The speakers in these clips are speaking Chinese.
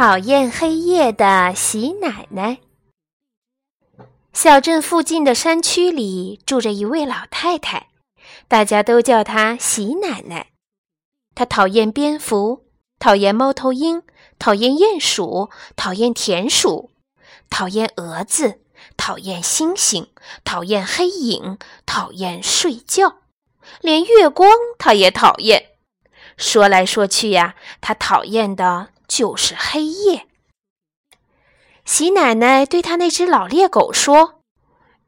讨厌黑夜的喜奶奶。小镇附近的山区里住着一位老太太，大家都叫她喜奶奶。她讨厌蝙蝠，讨厌猫头鹰，讨厌鼹鼠，讨厌田鼠，讨厌蛾子，讨厌星星，讨厌黑影，讨厌睡觉，连月光她也讨厌。说来说去呀，她讨厌的。就是黑夜。喜奶奶对她那只老猎狗说：“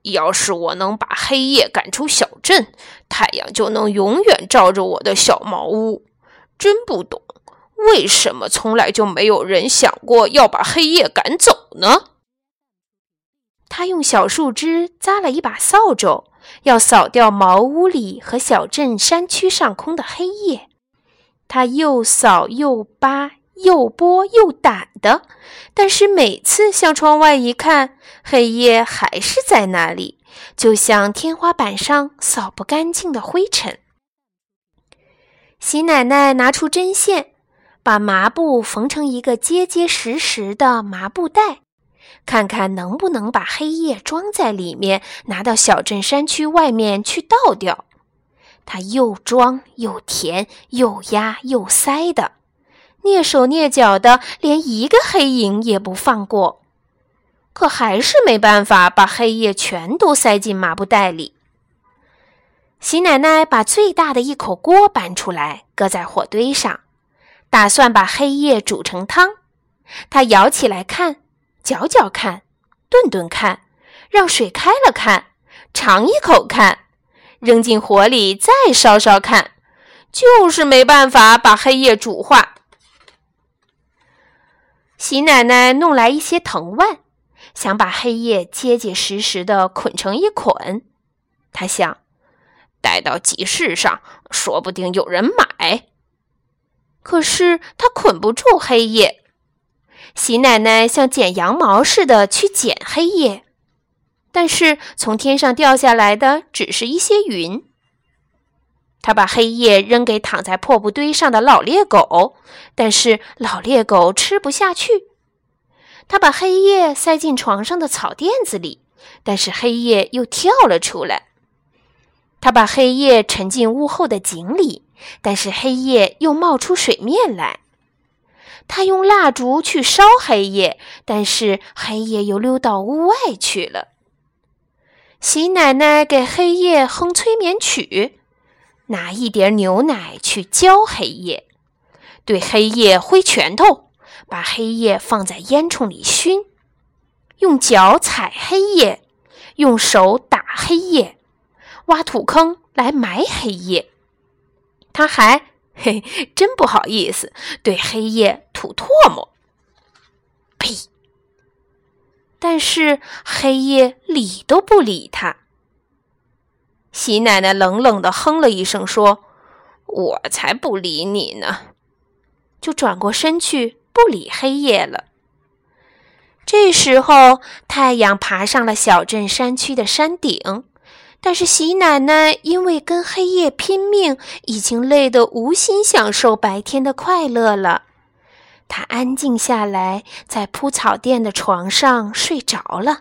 要是我能把黑夜赶出小镇，太阳就能永远照着我的小茅屋。真不懂，为什么从来就没有人想过要把黑夜赶走呢？”他用小树枝扎了一把扫帚，要扫掉茅屋里和小镇山区上空的黑夜。他又扫又扒。又拨又掸的，但是每次向窗外一看，黑夜还是在那里，就像天花板上扫不干净的灰尘。喜奶奶拿出针线，把麻布缝成一个结结实实的麻布袋，看看能不能把黑夜装在里面，拿到小镇山区外面去倒掉。她又装又填，又压又塞的。蹑手蹑脚的，连一个黑影也不放过，可还是没办法把黑夜全都塞进麻布袋里。喜奶奶把最大的一口锅搬出来，搁在火堆上，打算把黑夜煮成汤。她舀起来看，搅搅看，炖炖看，让水开了看，尝一口看，扔进火里再烧烧看，就是没办法把黑夜煮化。喜奶奶弄来一些藤蔓，想把黑夜结结实实的捆成一捆。她想，带到集市上，说不定有人买。可是她捆不住黑夜。喜奶奶像剪羊毛似的去剪黑夜，但是从天上掉下来的只是一些云。他把黑夜扔给躺在破布堆上的老猎狗，但是老猎狗吃不下去。他把黑夜塞进床上的草垫子里，但是黑夜又跳了出来。他把黑夜沉进屋后的井里，但是黑夜又冒出水面来。他用蜡烛去烧黑夜，但是黑夜又溜到屋外去了。喜奶奶给黑夜哼催眠曲。拿一点牛奶去浇黑夜，对黑夜挥拳头，把黑夜放在烟囱里熏，用脚踩黑夜，用手打黑夜，挖土坑来埋黑夜。他还嘿，真不好意思，对黑夜吐唾沫。呸！但是黑夜理都不理他。喜奶奶冷冷地哼了一声，说：“我才不理你呢！”就转过身去不理黑夜了。这时候，太阳爬上了小镇山区的山顶，但是喜奶奶因为跟黑夜拼命，已经累得无心享受白天的快乐了。她安静下来，在铺草垫的床上睡着了。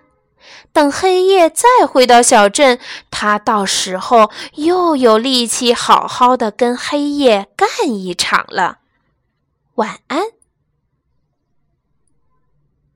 等黑夜再回到小镇，他到时候又有力气好好的跟黑夜干一场了。晚安。